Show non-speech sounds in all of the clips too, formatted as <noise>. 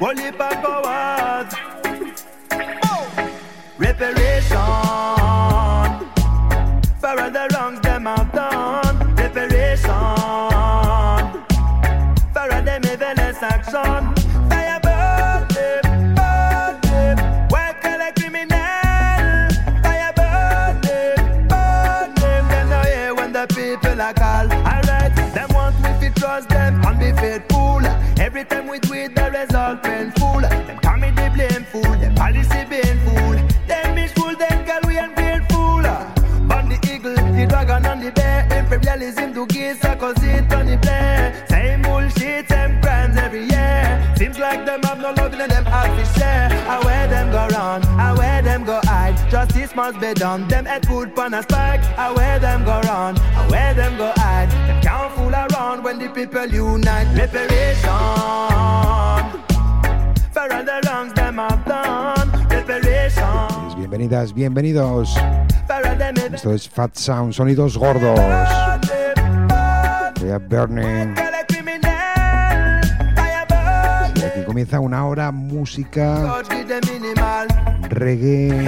Wally back Be done, them head food pan a spike. I wear them go round, I wear them go hide Them can't fool around when the people unite. Reparation For all the wrongs them have done. Reparation Bienvenidas, bienvenidos. Esto es Fat Sound, sonidos gordos. Burning. Fire burn Y aquí comienza una hora música, reggae,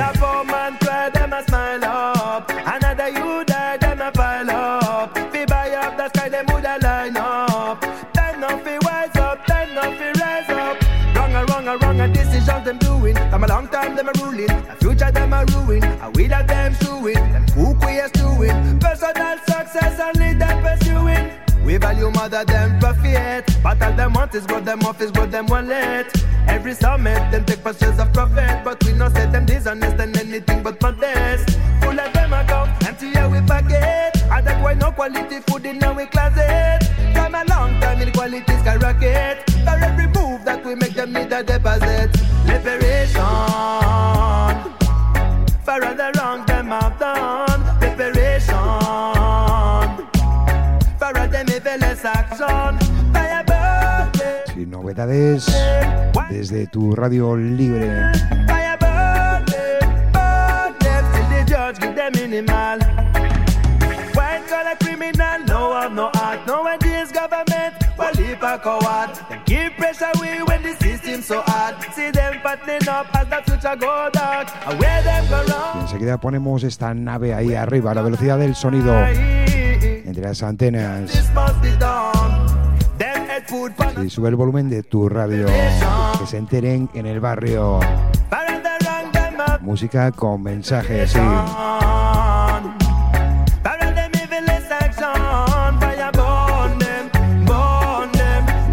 success only them pursuing. We value mother than profit. But all them want is grow them off is grow them wallet. Every summit, them take pictures of profit. But we not say them dishonest than anything but modest. Full of them account, empty here we pocket. And that's why no quality food in our closet. And where them go Y enseguida ponemos esta nave ahí arriba, a la velocidad del sonido, entre las antenas. Y sube el volumen de tu radio, que se enteren en el barrio. Música con mensajes, sí.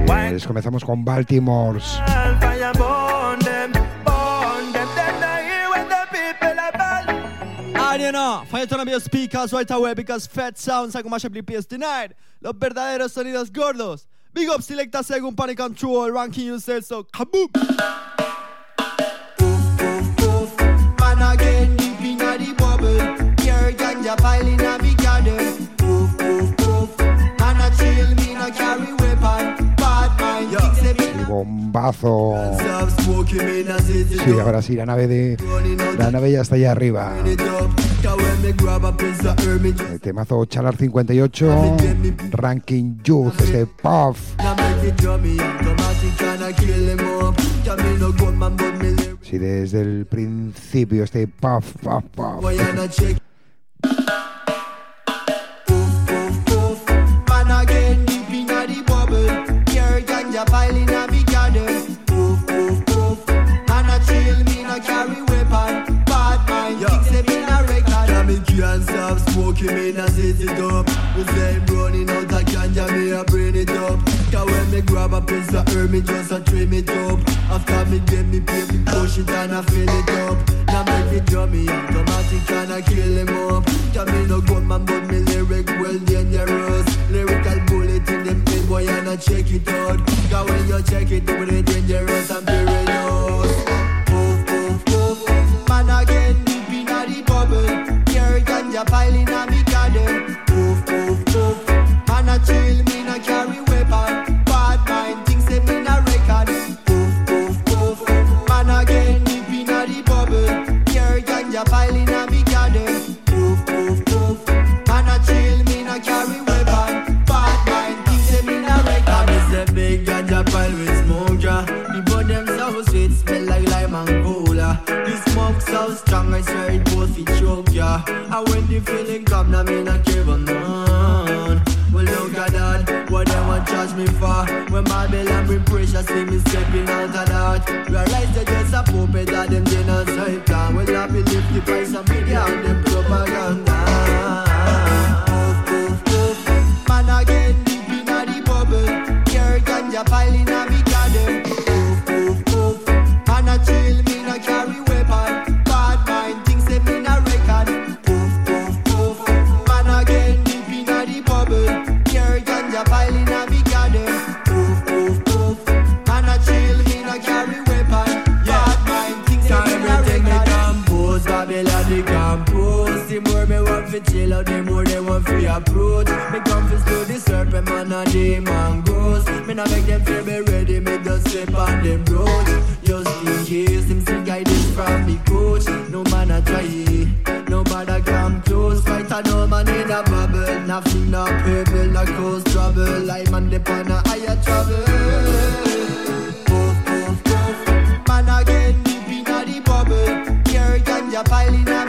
White Pues comenzamos con Baltimore. fire burn them, burn them. Them not hear when the people are bad. And you know, fire turn up your speakers right away because Fat Sounds are mash up the place tonight. Los verdaderos sonidos gordos. Big up Selecta según Panic Control, ranking yourself so kaboom! Man again deep inna the bubble. Pure ganja pile inna big garden. Bombazo. Sí, ahora sí, la nave de. La nave ya está allá arriba. El temazo Chalar 58, Ranking Youth, este Puff. Sí, desde el principio, este Puff, Puff, Puff. Why can't stop smoking, no sit it up. We say running out of ganja, me a bring it up. 'Cause when me grab a piece of herb, me just a trim it up. After me get me pay, me push it and I fill it up. Now make me automatic and I kill him up. Cause me no gunman, but me lyric well dangerous. Lyrical bullet in them head, boy, and I check it out. Cause when you check it, it will dangerous and perilous. Poof, a pile in a me garden. Oof, oof, oof. Man a chill so strong, I swear it both fit choke ya. And when the feeling come, now me not care about none. Well, look at that, what they want charge me for. When Babylon bring pressure, see me stepping out of that. Realize they just a puppet of them genocide plan. Well, I believe the price of media and them propaganda. Serpent man and the mangoes. Me nah make them feel me ready, me just step on them roads. Just in case them see guidance from me coach. No man a try it, nobody come close. Fight a no man in a bubble, nothing no pebble, no cause trouble. I man dep on a higher trouble. Oof, oof, oof. Man again deep inna the bubble. Here ganja piling a big garden.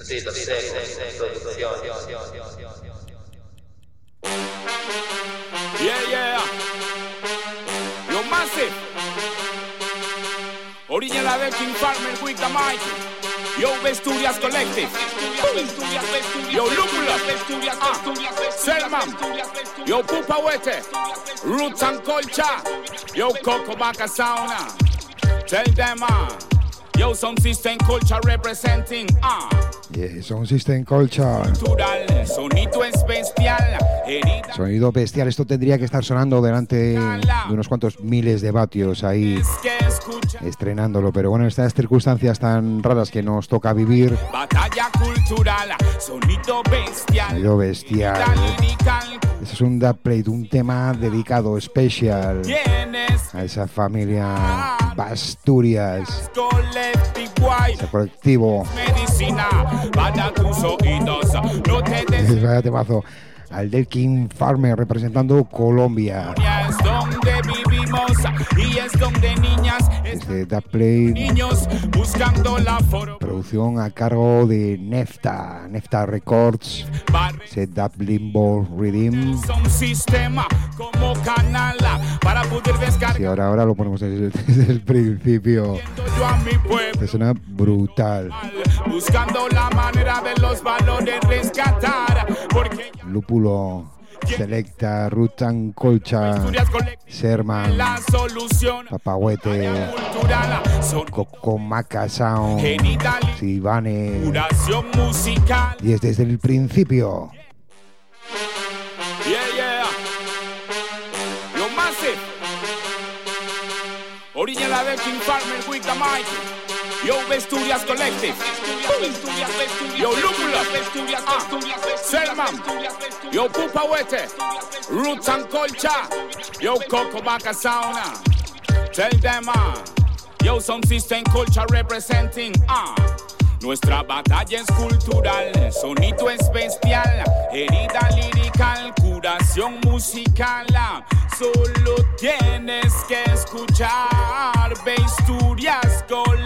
Estilos secos, producción. Yeah, yeah. Yo, Massive. Original King Farmer with the mic. Yo, Vesturias Collective. Yo, Lúpula. Ah, Selman. Yo, Pupa Wete. Roots and Culture. Yo, Coco Baca Sauna. Tell them, ah. Yo, some system culture representing, ah. Yeah, Sound System Culture. Sonido bestial. Esto tendría que estar sonando delante de unos cuantos miles de vatios ahí estrenándolo. Pero bueno, en estas circunstancias tan raras que nos toca vivir, Batalla cultural, sonido bestial. sonido bestial. Este es un dubplate, un tema dedicado especial a esa familia Basturias, collective guay, ese colectivo. medicina para tus oídos. No te des Vaya temazo. Al del King Farmer representando Colombia. Es vivimos y es donde niñas, es Este dubplate, niños buscando la forma. producción a cargo de Nefta, Nefta Records. Ese dub limbo Redeem. Son sistema como canal para poder descargar Y ahora, ahora lo ponemos desde, <laughs> desde el principio. yo a mi pueblo. Este suena brutal. Buscando la manera de los valores rescatar, porque Lúpulo, Selecta, Rutan Colcha, Serman, la solución Papahuete, cultural son Coco Maca Sound, Sivane. Y es desde el principio. Yeah, yeah. Lo. Original de King Farmer with the mic. Yo, Vesturias Collective. Yo, Lúpula. Ah, Selman. Yo, Pupa Wete. Roots and Colcha. Yo, Coco Baca Sauna. Tell them, ah. Yo, some system culture representing, ah. Nuestra batalla es cultural, sonido es bestial, herida lirical, curación musical. ah. Solo tienes que escuchar Collective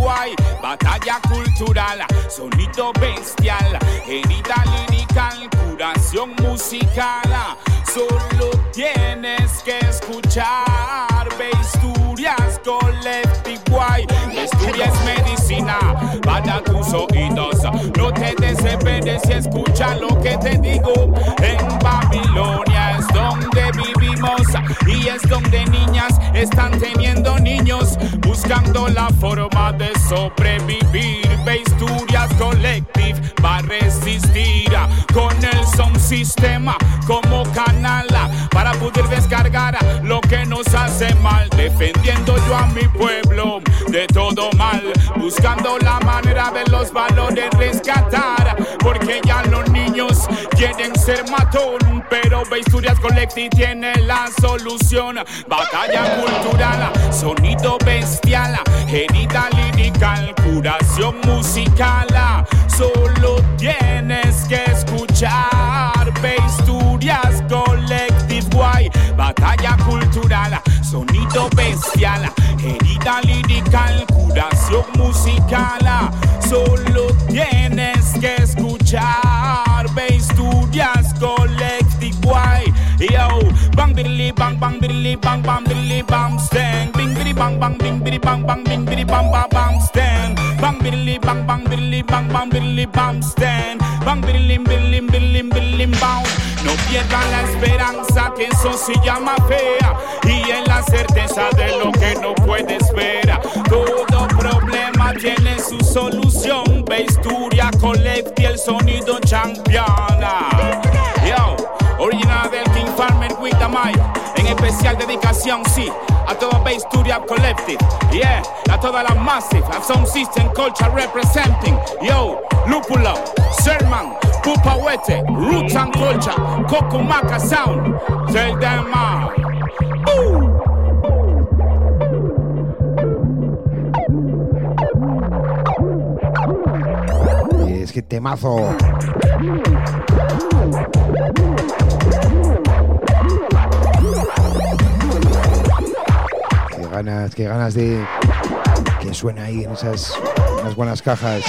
Guay, batalla cultural, sonido bestial, herida lirical, curación musical. Solo tienes que escuchar Besturias Collective Guay, Besturias medicina para tus oídos. No te desesperes y escucha lo que te digo. En Babilonia es donde vivimos y es donde niñas están teniendo niños buscando la forma de sobrevivir. Besturias Collective va a resistir con el son sistema como canal para poder descargar lo que nos hace mal, defendiendo yo a mi pueblo de todo mal, buscando la manera de los valores rescatar, porque quieren ser matón, pero Besturias Collective tiene la solución. Batalla cultural, sonido bestial, herida lirical, curación musical. Solo tienes que escuchar Besturias Collective Guay, batalla cultural, sonido bestial, herida lirical, curación musical. Solo tienes que escuchar biddy bang bang biddy bang stand, bing biddy bang bang bing biddy bang bang bing biddy bang bang bang stand, bang biddy bang bang biddy bang bang biddy bang stand, bang biddy biddy biddy biddy bang. No pierdan la esperanza que eso se llama fea y en la certeza de lo que no puedes ver. Todo problema tiene su solución. Vesturia Collecti, el sonido championa. Original del King Farmer with the mic. Especial dedicación, sí, a toda Vesturia Collective. Yeah, a toda la Massive, a Sound System Culture representing. Yo, Lúpulo, Sermon, Pupa Wete, Roots and Culture, Cocomaca Sound. Tell them all. Es que temazo. Ganas, qué ganas de que suene ahí en esas buenas cajas.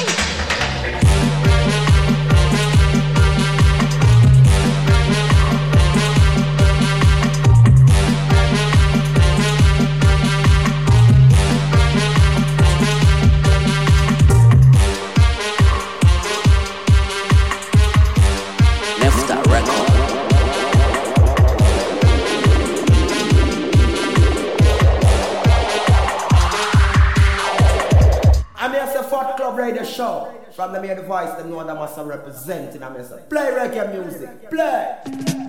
Show. From the voice, them know that must represent. I'm here to play reggae music. Play.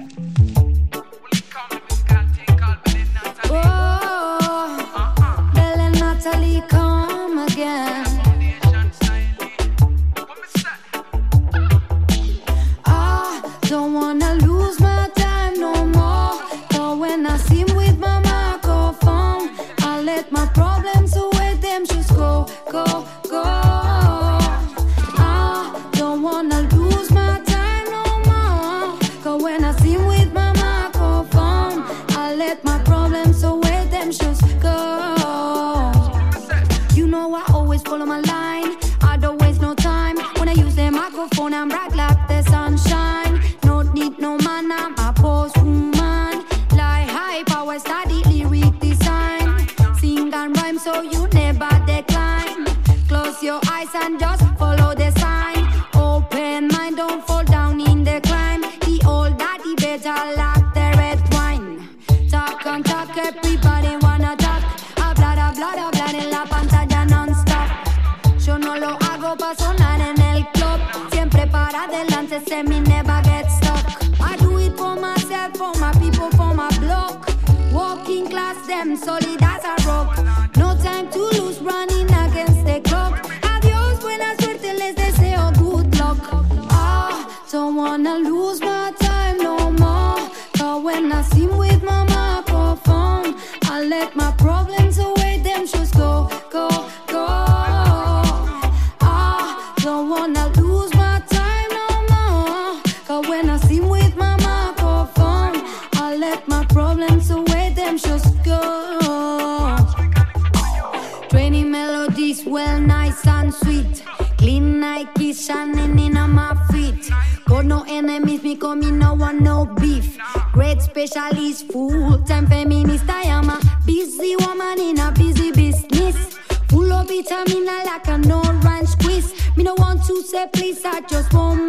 Specialist, full time feminist. I am a busy woman in a busy business. Full of vitamin like an orange quiz. Me no want to say please, I just want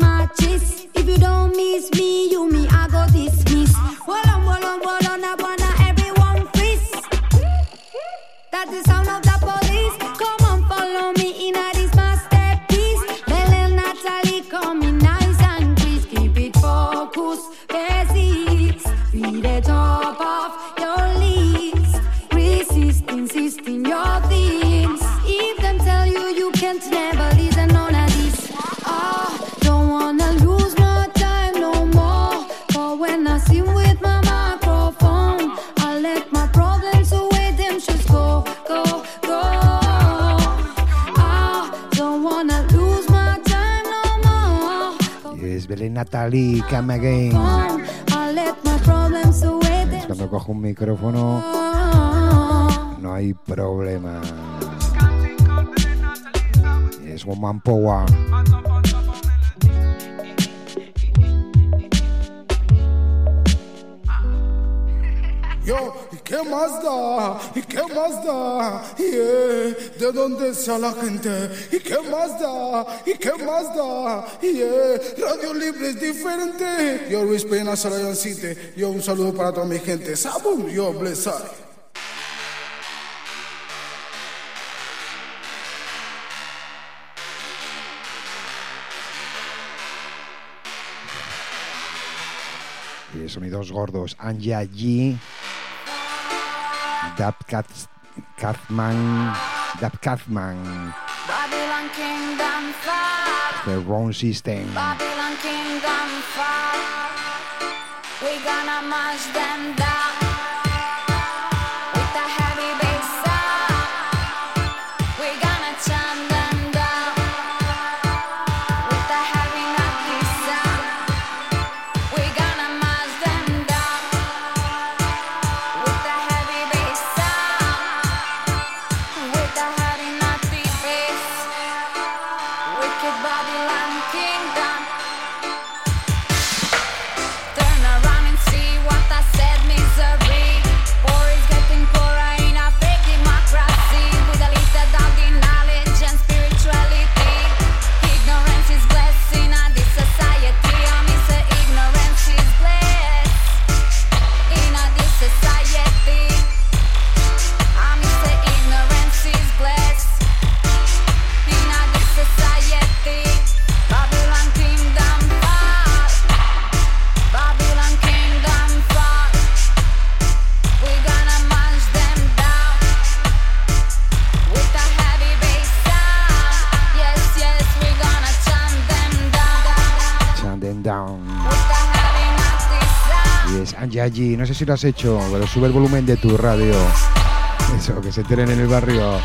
Natalie, Come Again. Cuando cojo un micrófono, no hay problema. Es Woman Power. qué más da? ¿Y qué más da? Yeah. ¿De dónde sea la gente? ¿Y qué más da? ¿Y qué más da? Eh, Radio Libre es diferente. Yo Luis Pena Sarayan City. Yo un saludo para toda mi gente. Sabum, yo blesar. Eh, sonidos gordos, Anja G Dab Kath, Kathman. Dab Kathman. Babylon Kingdom Fire. The wrong system. Babylon Kingdom Fire. We gonna mash them down. allí. No sé si lo has hecho, pero sube el volumen de tu radio. Eso, que se enteren en el barrio.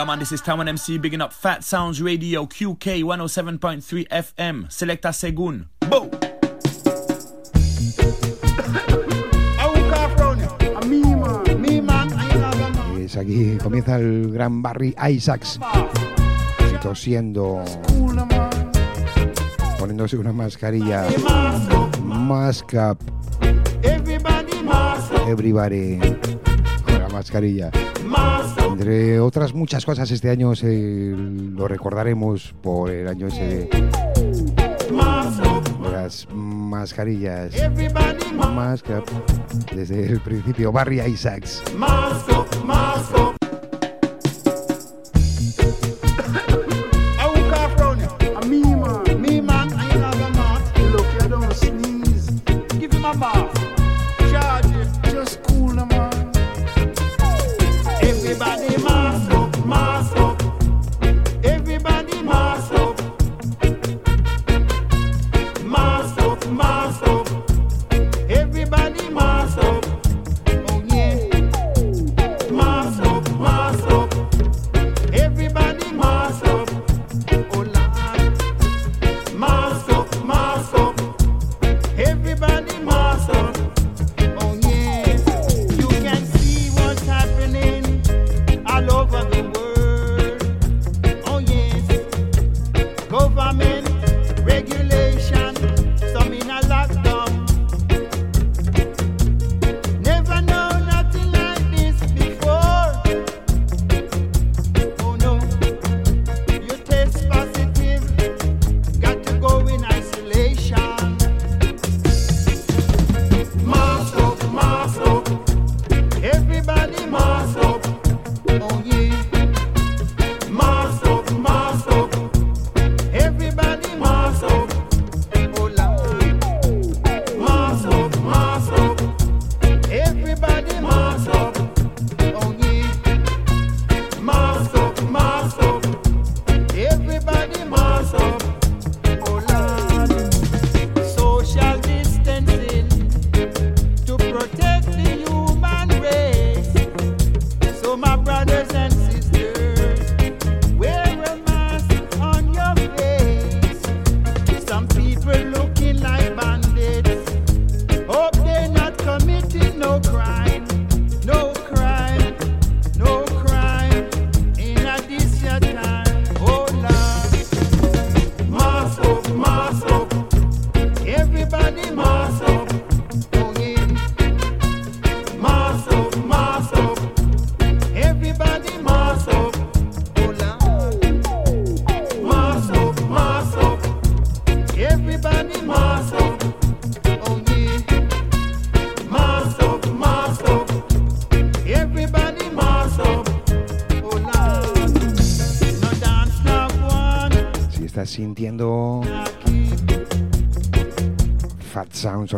Yeah, man, this is Taman MC bigging up Fat Sounds Radio QK 107.3 FM. Selecta Segun. Boom! <laughs> Y es pues aquí comienza el gran Barry Isaacs tosiendo, poniéndose una mascarilla, mask up, everybody con la mascarilla. Entre otras muchas cosas, este año se, lo recordaremos por el año ese de las mascarillas. Máscara. Desde el principio, Barry Isaacs.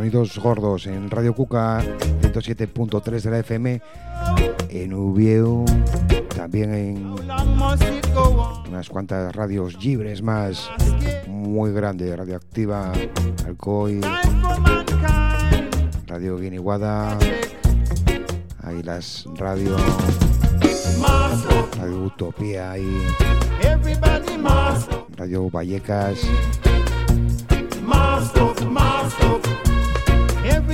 Sonidos Gordos en Radio Cuca 107.3 de la FM, en Uvieu, también en unas cuantas radios libres más, muy grande, Radioactiva, Alcoy, Radio Guiniguada, ahí las radio, Radio Utopía y Radio Vallecas.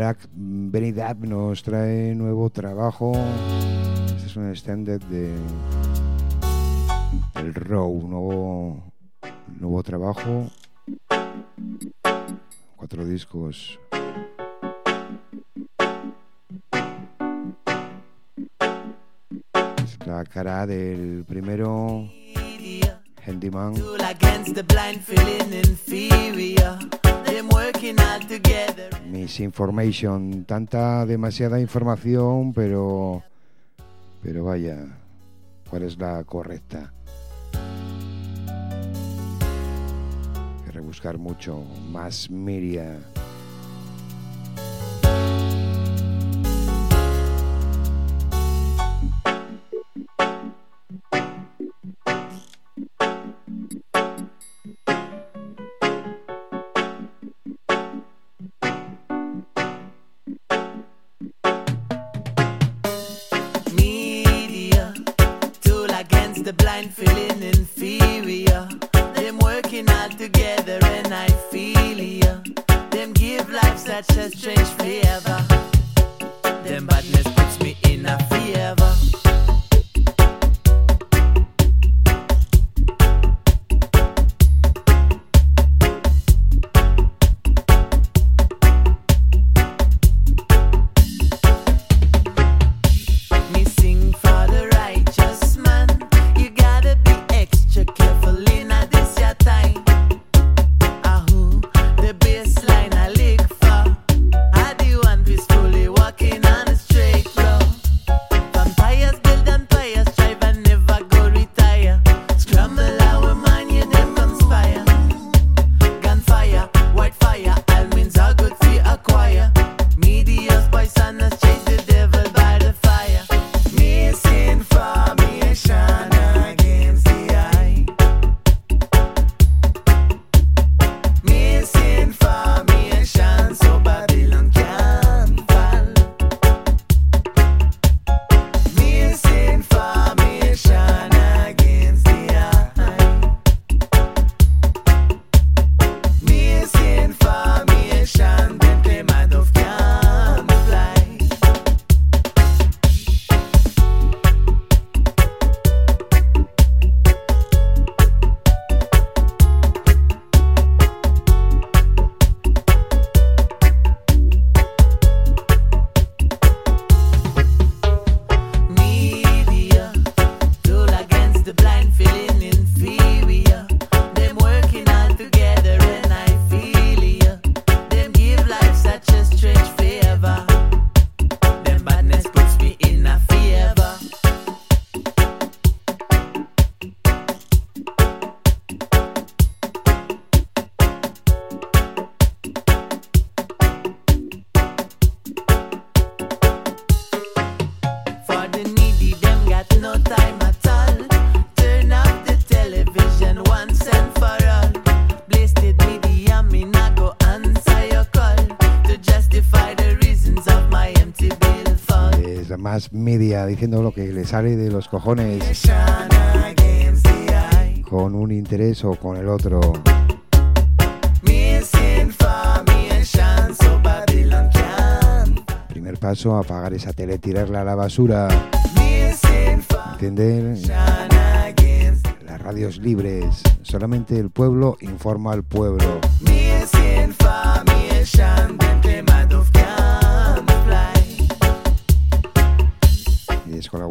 Black Benidab nos trae nuevo trabajo. Este es un extended de el Row, nuevo, nuevo trabajo. Cuatro discos. Es la cara del primero. Handyman. Misinformation, tanta demasiada información, pero pero vaya, ¿cuál es la correcta? Hay que rebuscar mucho, más miria. diciendo lo que le sale de los cojones con un interés o con el otro. Primer paso, apagar esa tele, tirarla a la basura. Entender las radios libres. Solamente el pueblo informa al pueblo.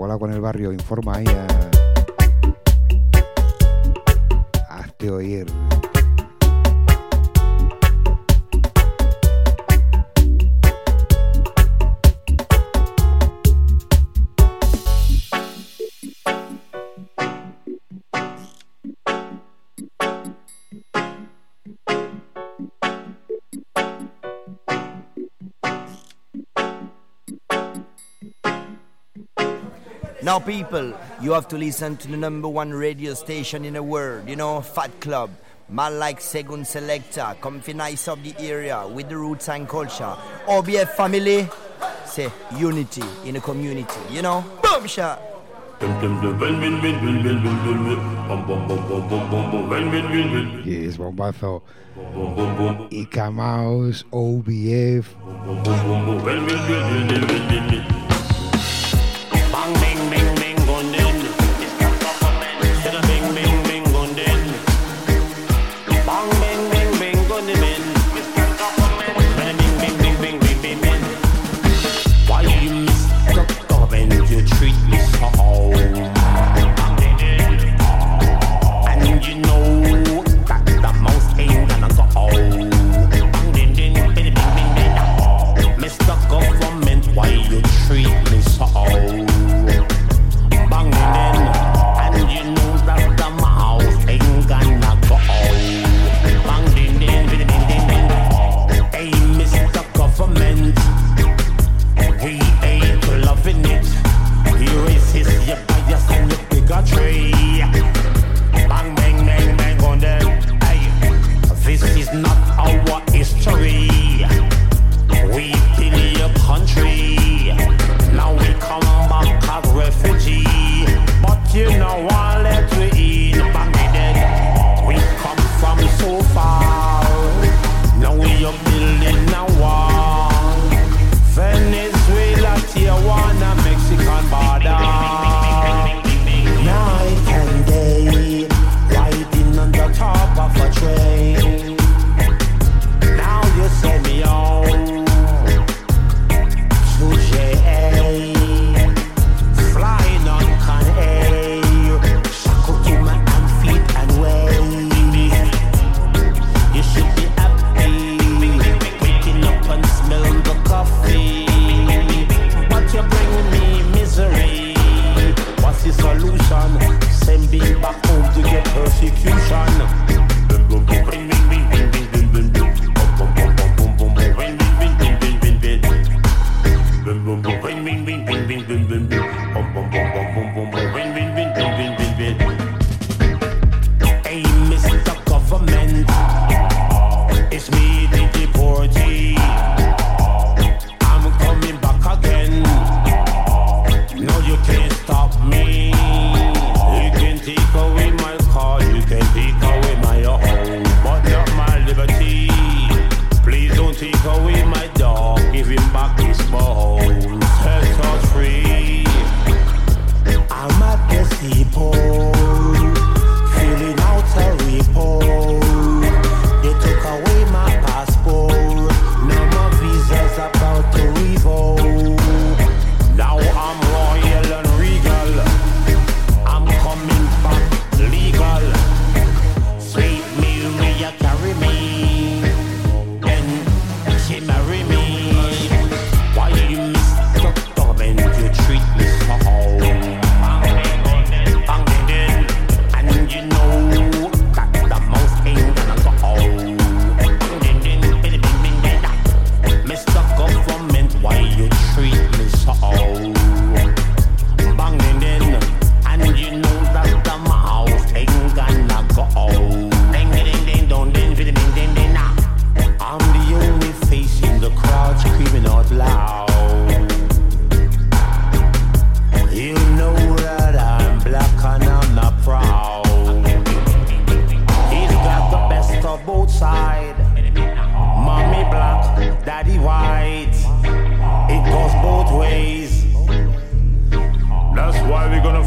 colado con el barrio, informa ahí a... Hazte este oír. Now, people, you have to listen to the number one radio station in the world, you know, Fat Club. Man like Segun Selector, comfy nice of the area with the roots and culture. OBF family, say unity in a community, you know? Boom shot! Yeah, it's one by thought. Y OBF.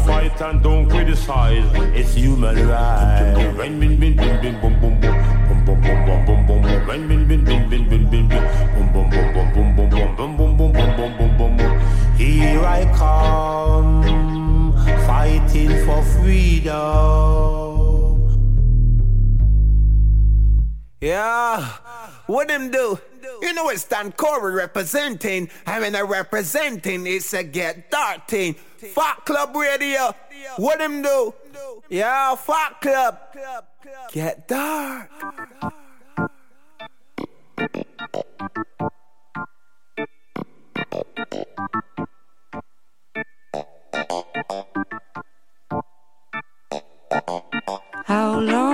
fight and don't criticize. It's human right. Boom boom boom. Boom boom boom boom boom boom boom. Boom boom boom boom boom boom boom boom boom boom boom boom boom boom. Here I come, fighting for freedom. Yeah, what them do? You know it's Dan Corey representing. I mean, I representing it's a get darting. Fat Club Radio. What him do? Yeah, Fat Club. Get dark. How long?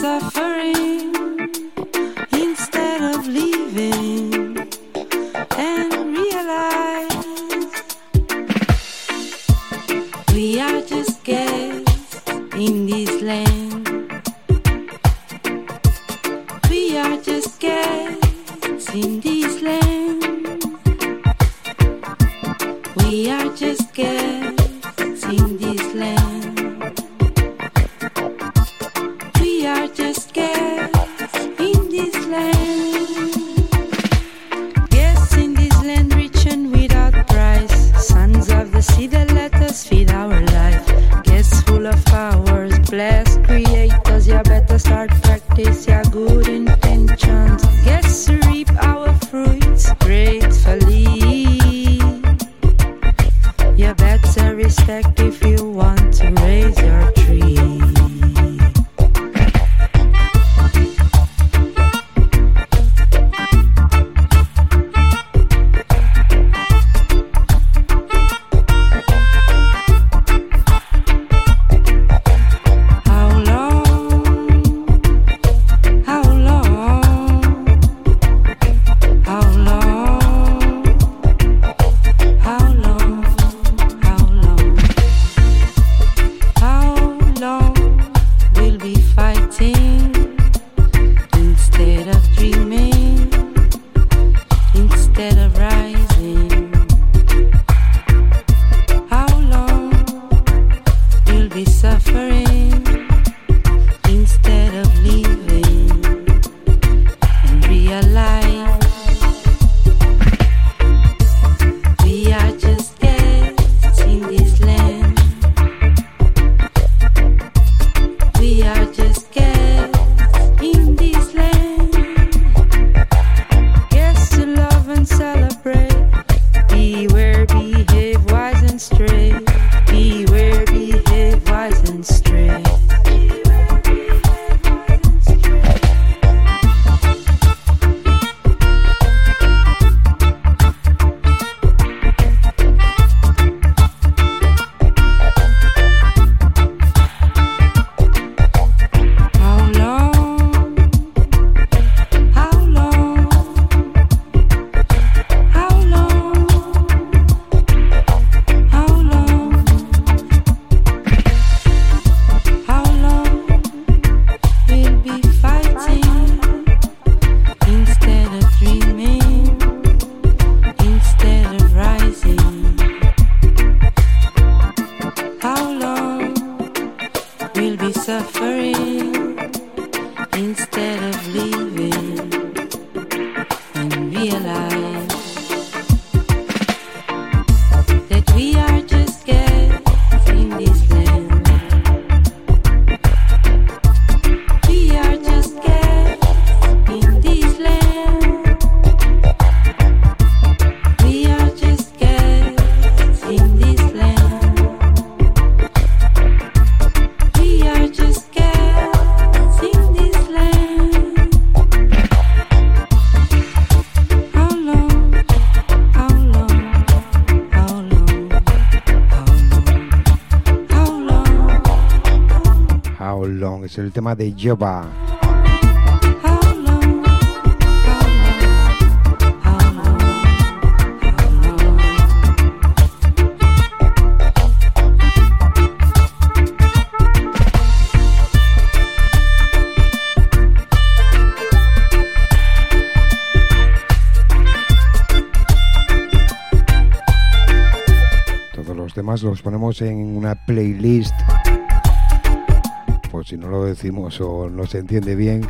suffering. good intentions. Gets reap our fruits. Great. De Jova. Todos los temas los ponemos en una playlist. Si no lo decimos o no se entiende bien.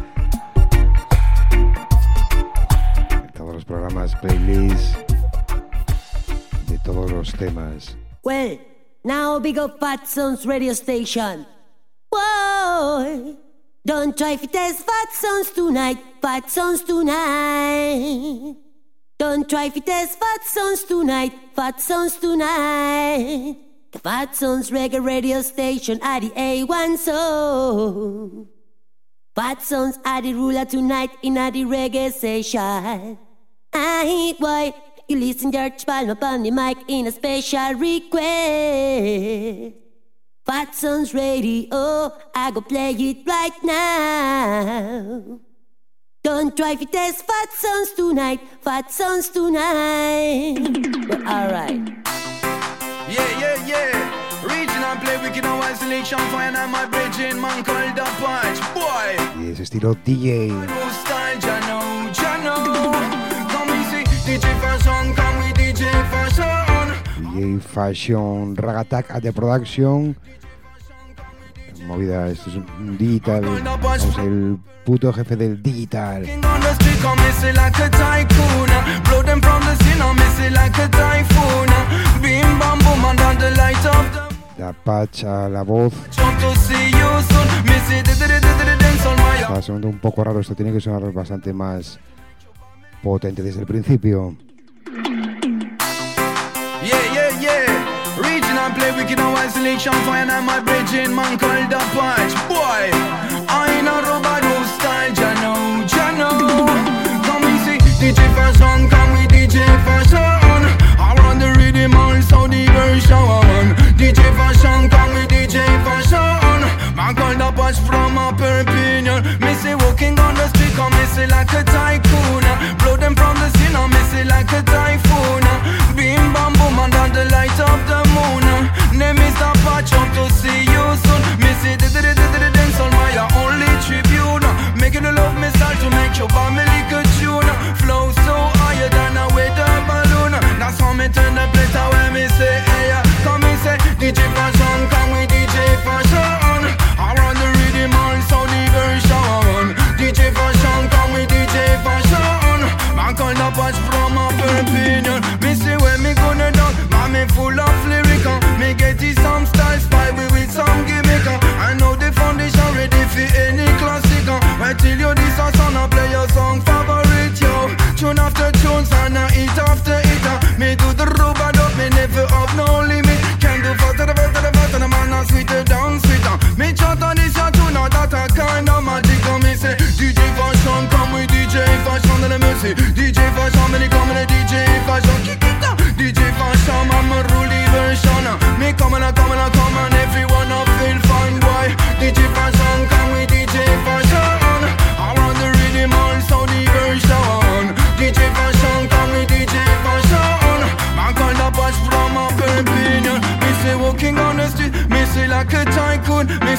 En todos los programas, playlist de todos los temas. Well, now big up Fat Sons radio station. Whoa, don't try to test Fat Sons tonight, Fat Sons tonight. Don't try to test Fat Sons tonight, Fat Sons tonight. The Fat Sons reggae radio station are the A1 so. Fat Sons are the ruler tonight in a the reggae. I hate boy, you listen George Palmer on the mic in a special request. Fat Sons Radio, I go play it right now. Don't try to test Fat Sons tonight, Fat Sons tonight. But alright. Yeah, yeah, yeah. Regional play wicked and wild selection fine and my bridging man called the punch. Boy, Y es estilo DJ. DJ Fashion Ragatak at the Production. Movida, esto es un digital. Vamos, el puto jefe del digital. La Patch a la voz. Está sonando un poco raro, esto tiene que sonar bastante más potente desde el principio. Regional play wicked and wild selection and my bridging man called the punch. Boy, I ain't a robot who style, Jano, Jano. Come easy, DJ fashion, come with DJ fashion. I run the rhythm on Saudi version. DJ fashion, come with DJ fashion. Man called the punch from a Perpignan. Missy walking on the street, come missy like a tycoon. Blow them from the scene, I'm missy like a typhoon. Under the light of the moon. Name is the patch up to see you soon. Missy the the the the dance on my only tribune. Making the love missile to make your family good tune. Flow so higher than a weather balloon. That's how me turn the plate away. Me say, hey, come me say, DJ fashion, come with DJ fashion. I run the rhythm on Saudi version. DJ fashion, come with DJ fashion. Man call the patch from a Perpignan. Me me full of lyric. uh. Me get it some style, spy we with some gimmick. I know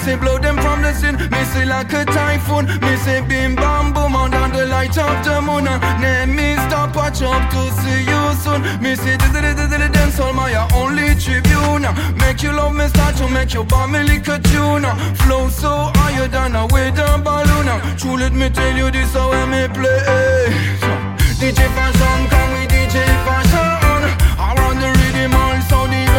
say blow them from the scene, me say like a typhoon. Me say bim bam boom under the light of the moon. Uh, name me stop watch up to see you soon. Me say dance all my uh, only tribune. Make you love me start to make your family cut tune. Uh, flow so higher than a weather balloon. True let me tell you this how me play. DJ fashion, come with DJ fashion. I run the rhythm on Saudi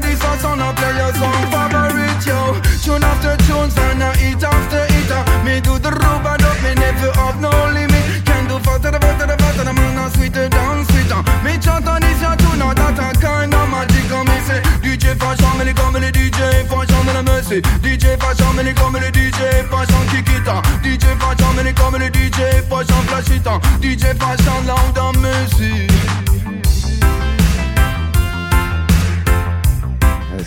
this house and I play your song favorite, yo. Tune after tune and I eat after eat. Uh, me do the rub and up, me never have no limit. Can do faster, the faster, the faster, the man a sweeter down sweeter uh, Me chant on this your tune, now that a kind of magic on me say. DJ fashion, me come le DJ fashion, me la mercy. DJ fashion, me come le DJ fashion qui quitte DJ fashion, me come le DJ fashion flashita DJ fashion, là on dans musique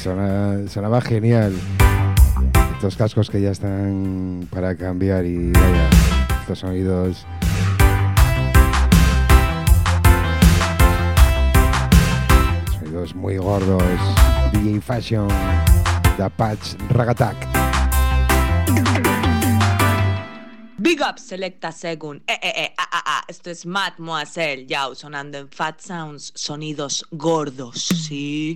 Sona- sonaba genial. Estos cascos que ya están para cambiar y vaya, estos sonidos. Sonidos muy gordos. DJ Fashion, The Patch Ragatak. Big up Selecta Segun. Eh, eh, eh, ah, ah, ah. Esto es Mademoiselle Yao sonando en Fat Sounds, sonidos gordos, ¿sí?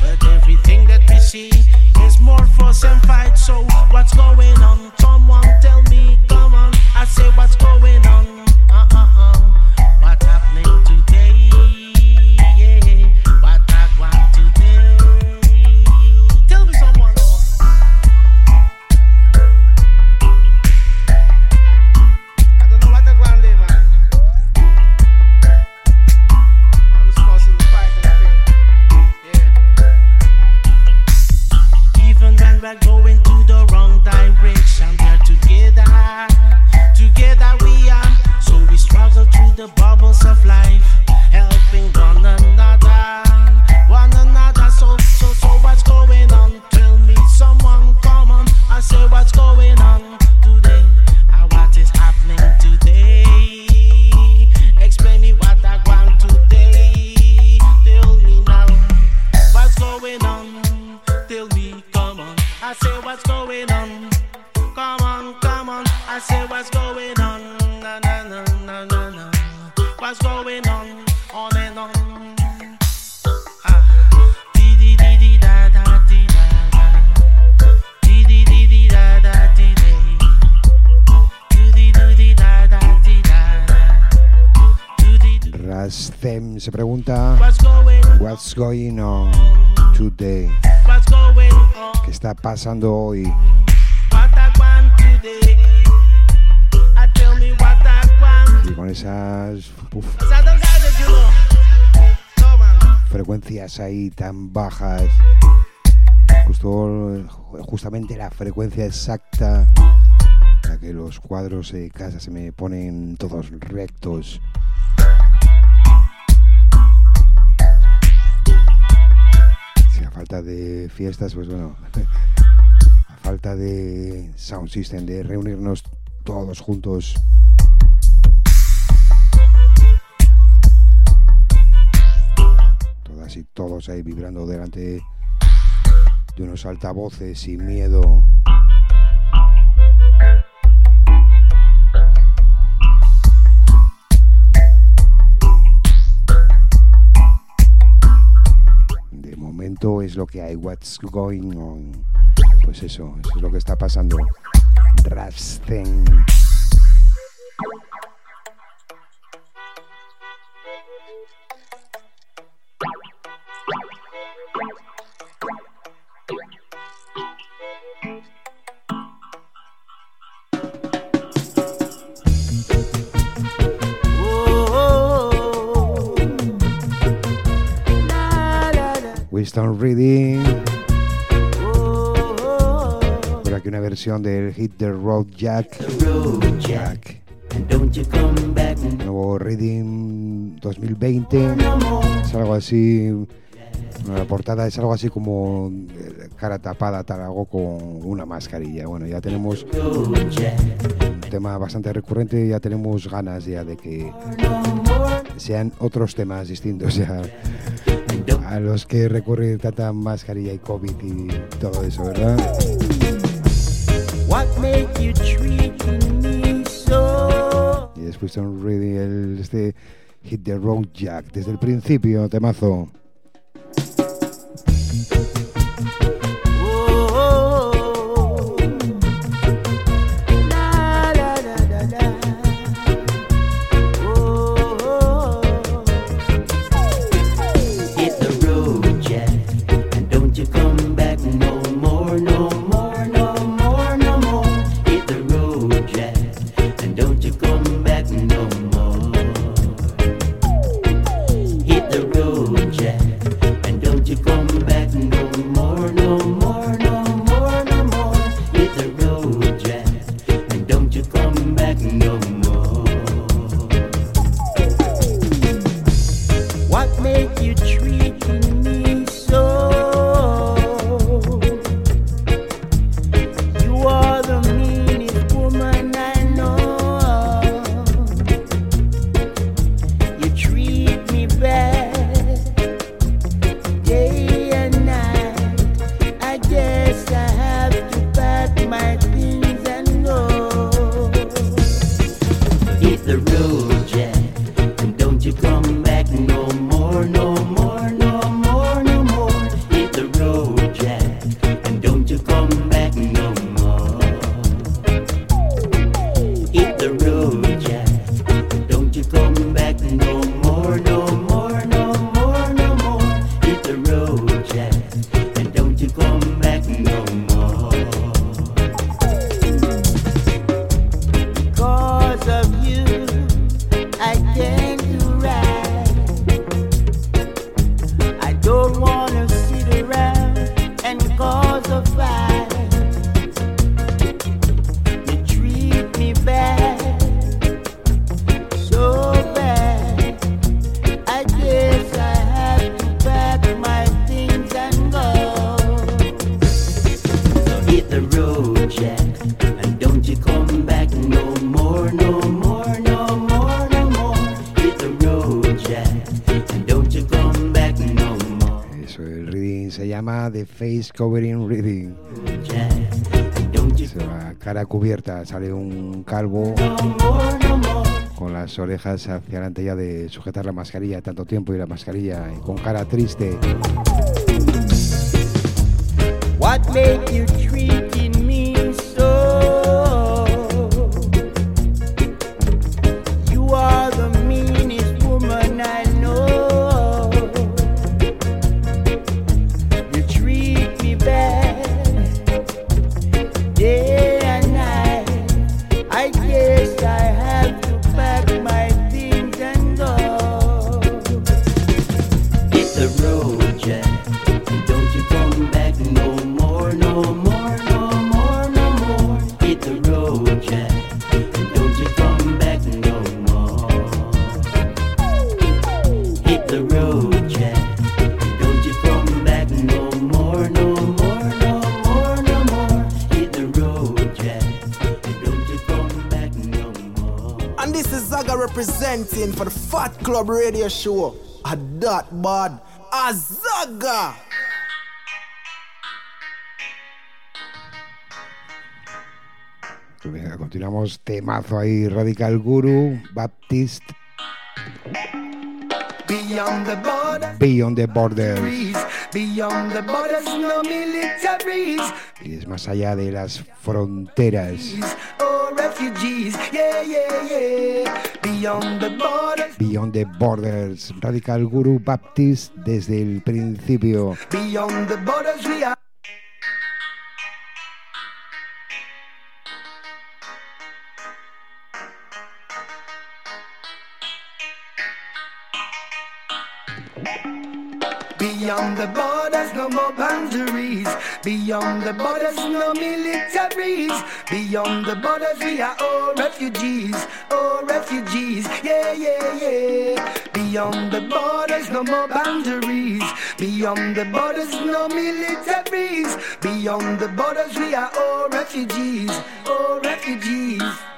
But everything that we see is more fuss and fight. So what's going on? Someone tell me, se pregunta What's going on today? ¿Qué está pasando hoy? Y con esas uf, frecuencias ahí tan bajas. Justo, justamente la frecuencia exacta para que los cuadros de casa se me ponen todos rectos. Falta de fiestas, pues bueno, <laughs> falta de sound system, de reunirnos todos juntos. Todas y todos ahí vibrando delante de unos altavoces sin miedo. Es lo que hay. What's going on? Pues eso, eso es lo que está pasando. Rasten. Winston Reading. Por aquí una versión del hit The Road Jack. Jack. Nuevo Reading 2020. Es algo así. La portada es algo así como eh, cara tapada, tal, algo con una mascarilla. Bueno, ya tenemos un tema bastante recurrente, ya tenemos ganas ya de que sean otros temas distintos. Ya. A los que recurren tanta mascarilla y COVID y todo eso, ¿verdad? What make you treat me so? Y después son ready el este Hit the Road Jack desde el principio, temazo. Face Covering Reading. Se va cara cubierta, sale un calvo con las orejas hacia adelante ya de sujetar la mascarilla tanto tiempo y la mascarilla y con cara triste. What make you representing for the Fat Club Radio Show. A dot bad. A Zaga. Pues venga, continuamos temazo ahí, Radical Guru, Baptist, Beyond the borders, Beyond the Borders. Beyond the borders, no militaries. Y es más allá de las fronteras. Oh, refugees, yeah, yeah, yeah. Beyond the borders, Beyond the Borders, Radical Guru Baptist desde el principio. beyond the borders, we are. Beyond the borders, no more boundaries. Beyond the borders, no militaries. Beyond the borders, we are all refugees. Oh, refugees. Yeah, yeah, yeah. Beyond the borders, no more boundaries. Beyond the borders, no militaries. Beyond the borders, we are all refugees. Oh, refugees.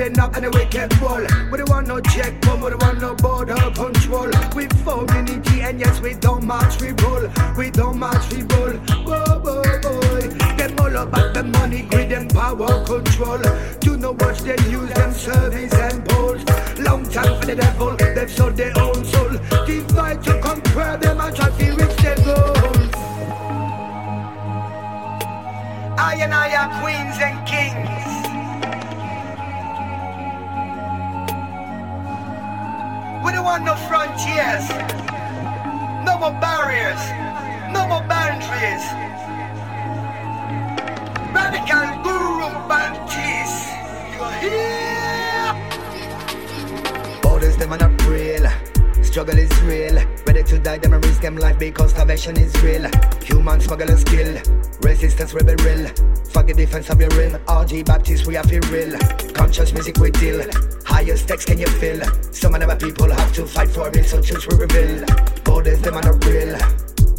Building up and a wicked wall. We don't want no checkpoint, we don't want no border control. We form unity and yes, we don't march, we roll. We don't march, we roll. Whoa, whoa, boy. Them all about the money, greed and power control. Do not watch them use them service and polls. Long time for the devil, they've sold their own soul. Divide to conquer them and try to reach their goals. I and I are queens and kings. Want no frontiers, no more barriers, no more boundaries. Radical guru bantis, you're here. Borders them are not real. Struggle is real. Ready to die, them and risk them life because starvation is real. Human smuggler skill. Resistance rebel real. Forget defense of your rim. RG Baptist, we are feel real. Conscious music we deal. Higher stakes can you feel? Some of our people have to fight for it, so choose we reveal. Borders them are not real.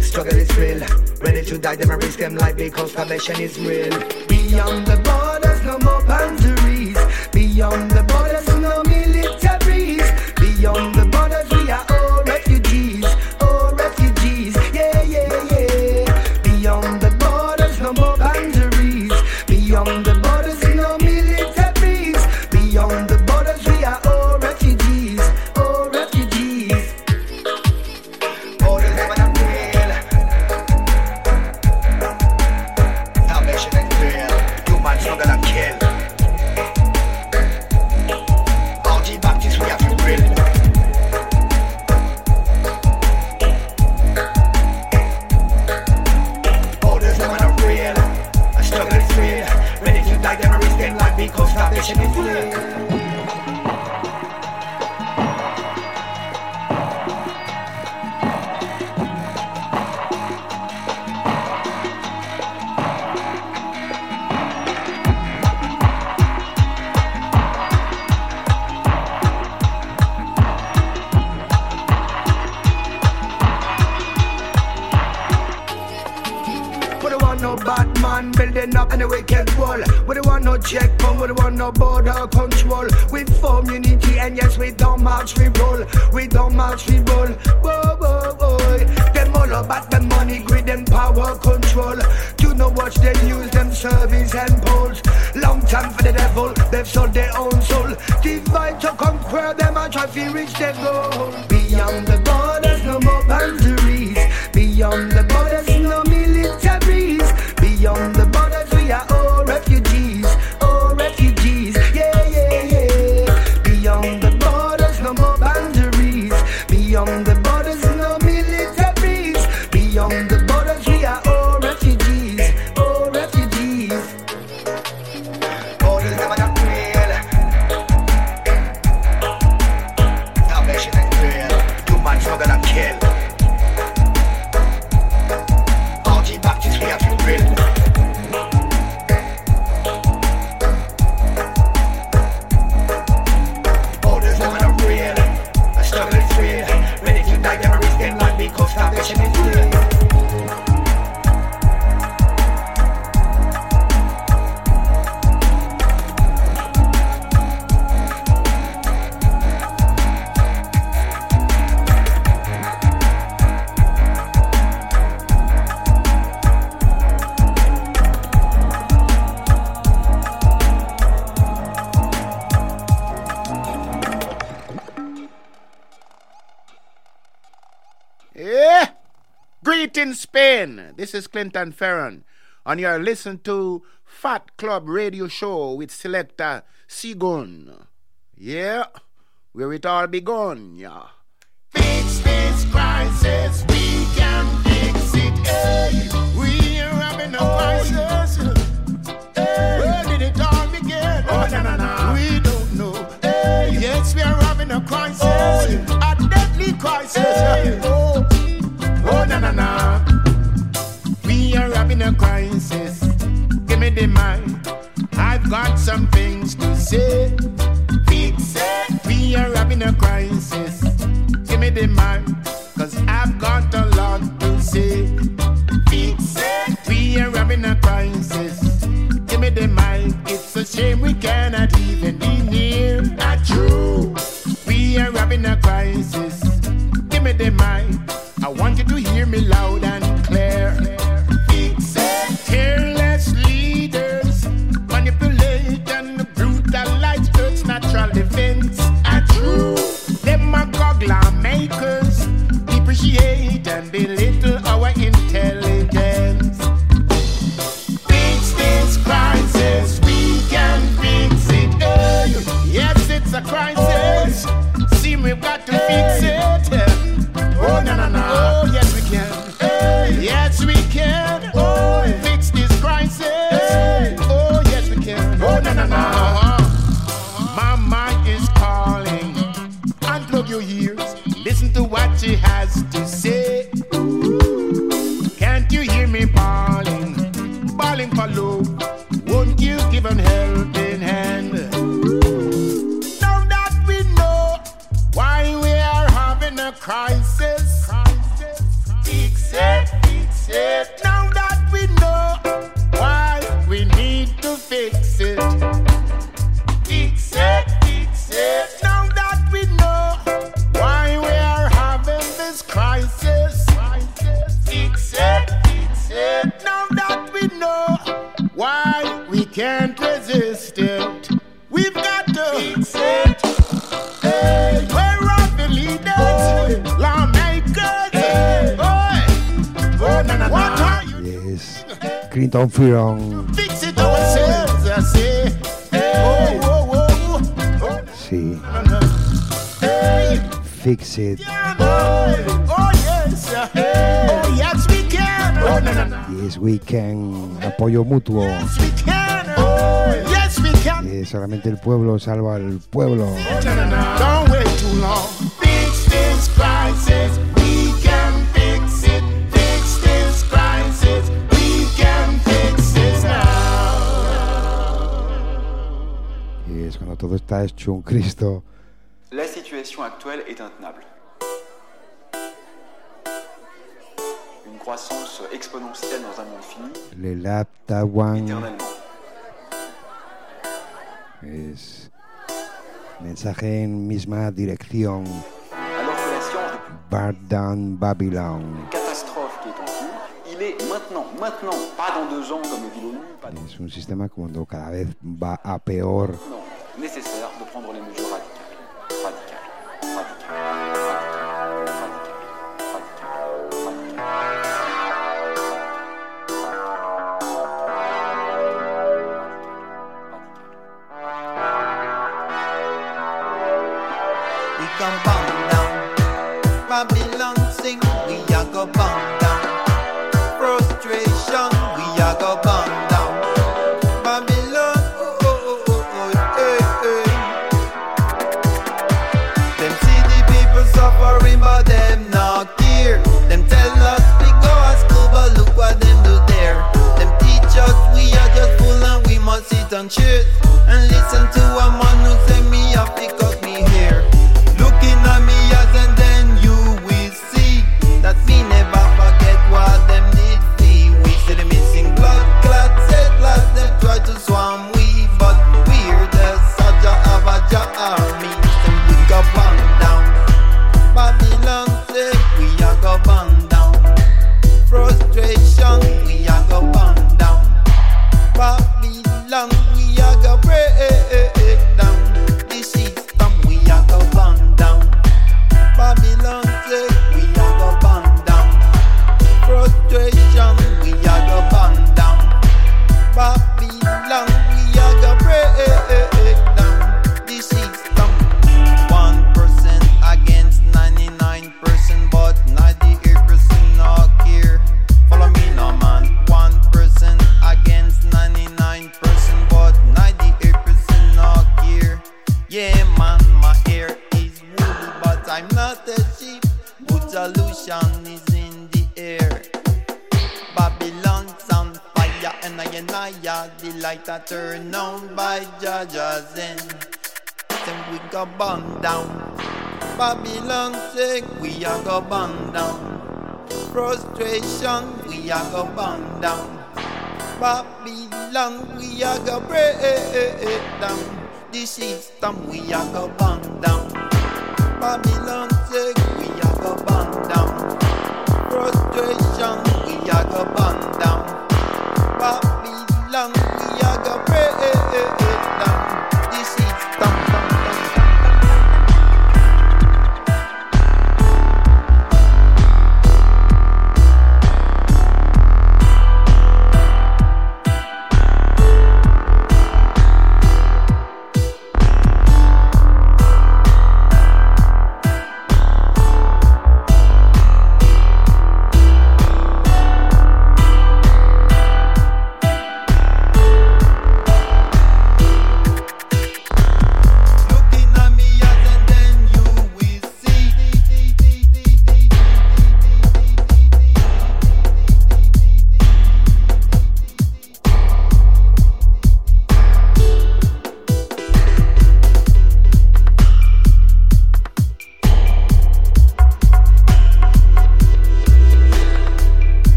Struggle is real. Ready to die, them and risk them life because starvation is real. Beyond the borders, no more boundaries. Beyond the borders, no militaries. Beyond march, we roll. We don't march, we roll. Whoa, whoa, whoa. Them all about the money, greed and power control. Do not watch them use them service and polls. Long time for the devil, they've sold their own soul. Divide to conquer them and try to reach their goal. Beyond the This is Clinton Ferron, and you are listening to Fat Club Radio Show with selector Sigun. Yeah, where it all begun, yeah. Fix this crisis, we can fix it. Hey, we are having a crisis. Hey, where did it all begin? Oh, no, no, no. We don't know. Hey, yes, we are having a crisis. A deadly crisis. Hey, oh, oh, say. Newton Furon. Sí. Fix it. Yes, we can. Apoyo mutuo. Eh, solamente el pueblo salva al pueblo. todo está hecho un Cristo. La situation actuelle est intenable. Une croissance exponentielle dans un monde fini. Le Lab Tawan es mensaje en misma dirección. Alors que Bardan Babylon. Catastrophe qui est en cours, il est maintenant, maintenant, pas dans deux ans comme le dit l'ONU. Es un sistema cuando cada vez va a peor. Non. prendre les mesures. and. Taco Bell.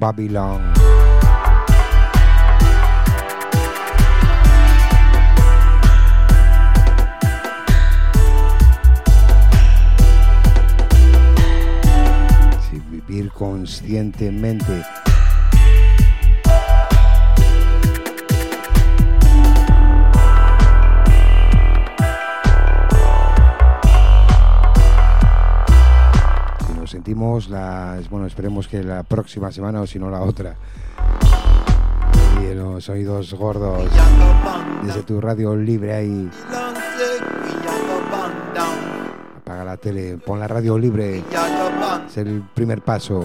Babylon. Sí, vivir conscientemente. Bueno, esperemos que la próxima semana o si no la otra. Y en los oídos gordos desde tu radio libre ahí. Apaga la tele, pon la radio libre. Es el primer paso.